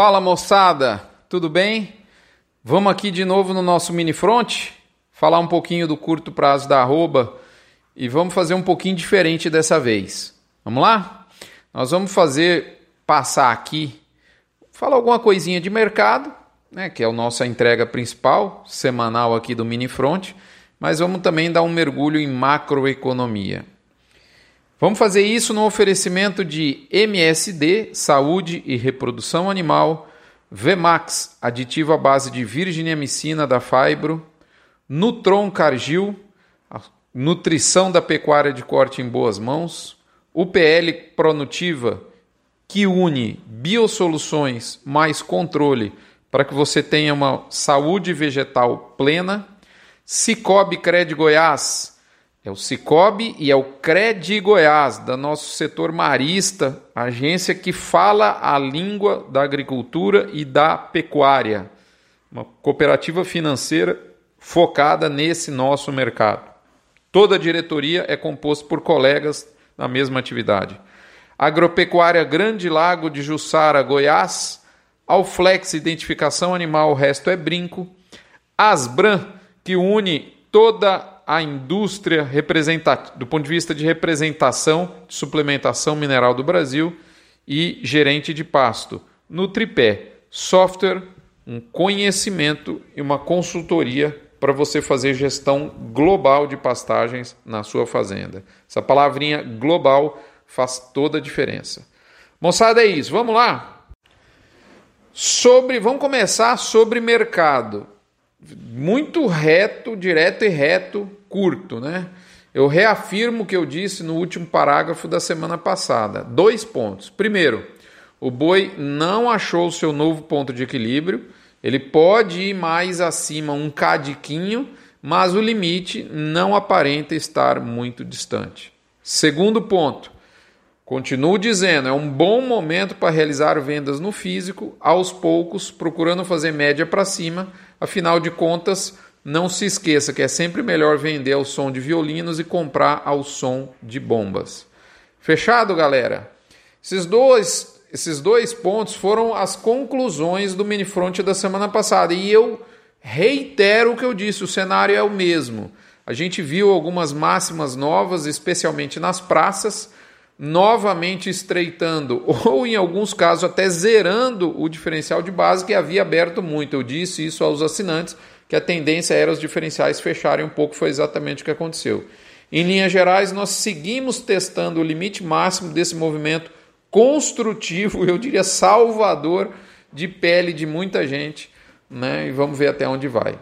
Fala moçada, tudo bem? Vamos aqui de novo no nosso mini front, falar um pouquinho do curto prazo da arroba e vamos fazer um pouquinho diferente dessa vez. Vamos lá? Nós vamos fazer passar aqui, falar alguma coisinha de mercado, né, que é a nossa entrega principal, semanal aqui do mini front, mas vamos também dar um mergulho em macroeconomia. Vamos fazer isso no oferecimento de MSD, Saúde e Reprodução Animal, Vmax, aditivo à base de virginiamicina da Fibro, Nutron Cargil, nutrição da pecuária de corte em boas mãos, UPL Pronutiva, que une biosoluções mais controle para que você tenha uma saúde vegetal plena, Cicobi Cred Goiás, é o Cicobi e é o Cred Goiás, da nosso setor marista, agência que fala a língua da agricultura e da pecuária. Uma cooperativa financeira focada nesse nosso mercado. Toda a diretoria é composta por colegas na mesma atividade. Agropecuária Grande Lago de Jussara, Goiás. Alflex Identificação Animal, o resto é brinco. Asbran, que une toda a indústria do ponto de vista de representação de suplementação mineral do Brasil e gerente de pasto. No tripé, software, um conhecimento e uma consultoria para você fazer gestão global de pastagens na sua fazenda. Essa palavrinha global faz toda a diferença. Moçada, é isso. Vamos lá? Sobre, vamos começar sobre mercado muito reto, direto e reto, curto, né? Eu reafirmo o que eu disse no último parágrafo da semana passada. Dois pontos. Primeiro, o boi não achou o seu novo ponto de equilíbrio. Ele pode ir mais acima um cadiquinho, mas o limite não aparenta estar muito distante. Segundo ponto, continuo dizendo, é um bom momento para realizar vendas no físico, aos poucos, procurando fazer média para cima Afinal de contas, não se esqueça que é sempre melhor vender ao som de violinos e comprar ao som de bombas. Fechado, galera? Esses dois, esses dois pontos foram as conclusões do Minifront da semana passada e eu reitero o que eu disse: o cenário é o mesmo. A gente viu algumas máximas novas, especialmente nas praças, novamente estreitando ou, em alguns casos, até zerando o diferencial de base que havia aberto muito. Eu disse isso aos assinantes, que a tendência era os diferenciais fecharem um pouco, foi exatamente o que aconteceu. Em linhas gerais, nós seguimos testando o limite máximo desse movimento construtivo, eu diria salvador de pele de muita gente, né? E vamos ver até onde vai.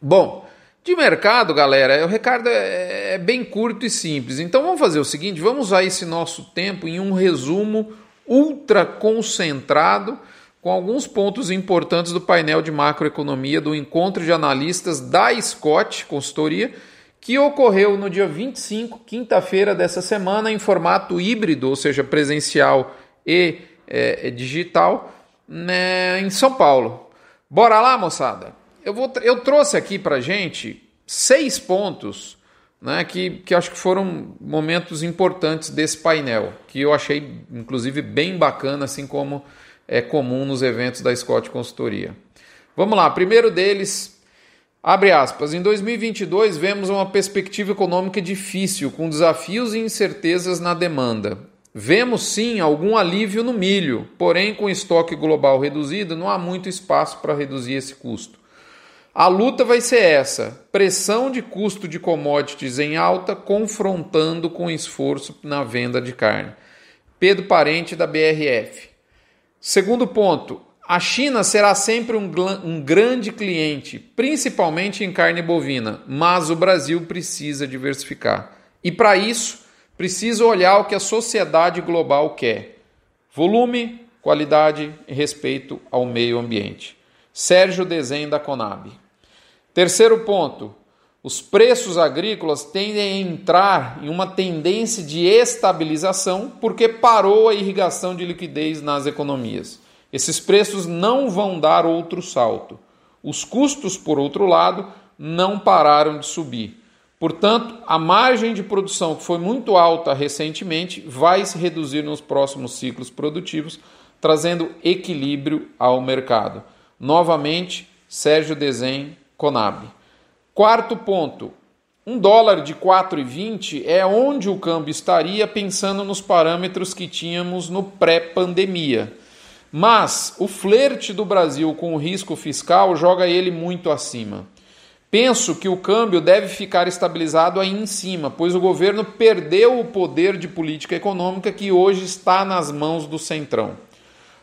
Bom, de mercado, galera, o recado é, é bem curto e simples. Então vamos fazer o seguinte: vamos usar esse nosso tempo em um resumo ultra concentrado com alguns pontos importantes do painel de macroeconomia do encontro de analistas da Scott Consultoria, que ocorreu no dia 25, quinta-feira dessa semana, em formato híbrido, ou seja, presencial e é, digital, né, em São Paulo. Bora lá, moçada? eu, vou, eu trouxe aqui para gente seis pontos né, que, que acho que foram momentos importantes desse painel, que eu achei, inclusive, bem bacana, assim como é comum nos eventos da Scott Consultoria. Vamos lá, primeiro deles, abre aspas, em 2022 vemos uma perspectiva econômica difícil, com desafios e incertezas na demanda. Vemos sim algum alívio no milho, porém, com estoque global reduzido, não há muito espaço para reduzir esse custo. A luta vai ser essa: pressão de custo de commodities em alta, confrontando com esforço na venda de carne. Pedro Parente, da BRF. Segundo ponto: a China será sempre um, um grande cliente, principalmente em carne bovina, mas o Brasil precisa diversificar. E para isso, precisa olhar o que a sociedade global quer: volume, qualidade e respeito ao meio ambiente. Sérgio Desenho da Conab. Terceiro ponto: os preços agrícolas tendem a entrar em uma tendência de estabilização porque parou a irrigação de liquidez nas economias. Esses preços não vão dar outro salto. Os custos, por outro lado, não pararam de subir. Portanto, a margem de produção, que foi muito alta recentemente, vai se reduzir nos próximos ciclos produtivos, trazendo equilíbrio ao mercado. Novamente, Sérgio Desen, Conab. Quarto ponto, um dólar de 4,20 é onde o câmbio estaria pensando nos parâmetros que tínhamos no pré-pandemia. Mas o flerte do Brasil com o risco fiscal joga ele muito acima. Penso que o câmbio deve ficar estabilizado aí em cima, pois o governo perdeu o poder de política econômica que hoje está nas mãos do Centrão.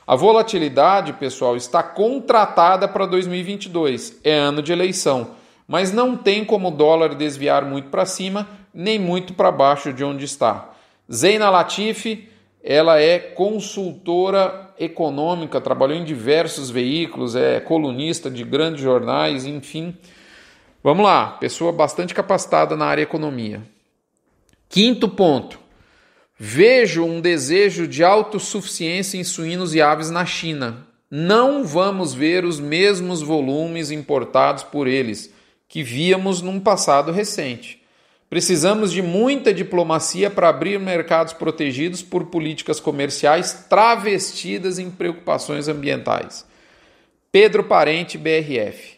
A volatilidade, pessoal, está contratada para 2022, é ano de eleição mas não tem como o dólar desviar muito para cima nem muito para baixo de onde está. Zeina Latifi, ela é consultora econômica, trabalhou em diversos veículos, é colunista de grandes jornais, enfim. Vamos lá, pessoa bastante capacitada na área economia. Quinto ponto. Vejo um desejo de autossuficiência em suínos e aves na China. Não vamos ver os mesmos volumes importados por eles que víamos num passado recente. Precisamos de muita diplomacia para abrir mercados protegidos por políticas comerciais travestidas em preocupações ambientais. Pedro Parente, BRF.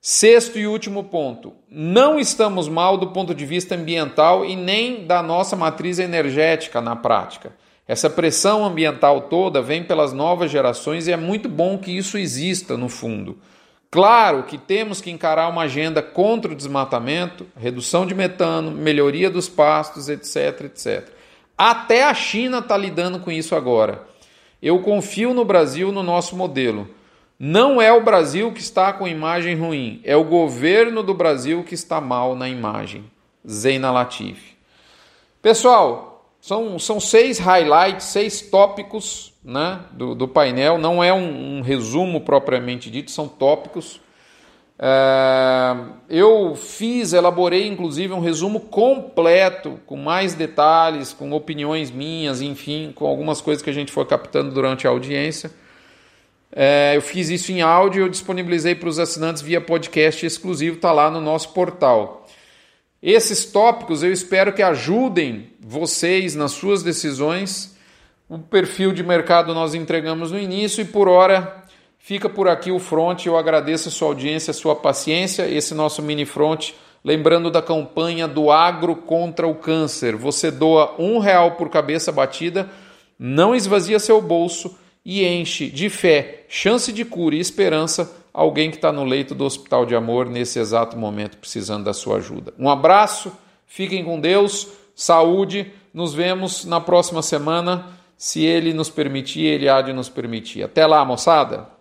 Sexto e último ponto: não estamos mal do ponto de vista ambiental e nem da nossa matriz energética na prática. Essa pressão ambiental toda vem pelas novas gerações e é muito bom que isso exista no fundo. Claro que temos que encarar uma agenda contra o desmatamento, redução de metano, melhoria dos pastos, etc, etc. Até a China está lidando com isso agora. Eu confio no Brasil, no nosso modelo. Não é o Brasil que está com imagem ruim, é o governo do Brasil que está mal na imagem. Zeina Latif. Pessoal, são, são seis highlights, seis tópicos né, do, do painel. Não é um, um, resumo propriamente dito, são tópicos. É, eu fiz, elaborei inclusive um resumo completo, com mais detalhes, com opiniões minhas, enfim, com algumas coisas que a gente foi captando durante a audiência. É, eu fiz isso em áudio e eu disponibilizei para os assinantes via podcast exclusivo, está lá no nosso portal. Esses tópicos eu espero que ajudem vocês nas suas decisões o perfil de mercado nós entregamos no início e por hora fica por aqui o front. Eu agradeço a sua audiência, a sua paciência. Esse nosso mini front, lembrando da campanha do agro contra o câncer. Você doa um real por cabeça batida, não esvazia seu bolso e enche de fé, chance de cura e esperança alguém que está no leito do Hospital de Amor nesse exato momento precisando da sua ajuda. Um abraço, fiquem com Deus, saúde. Nos vemos na próxima semana se ele nos permitir, ele há de nos permitir. Até lá, moçada!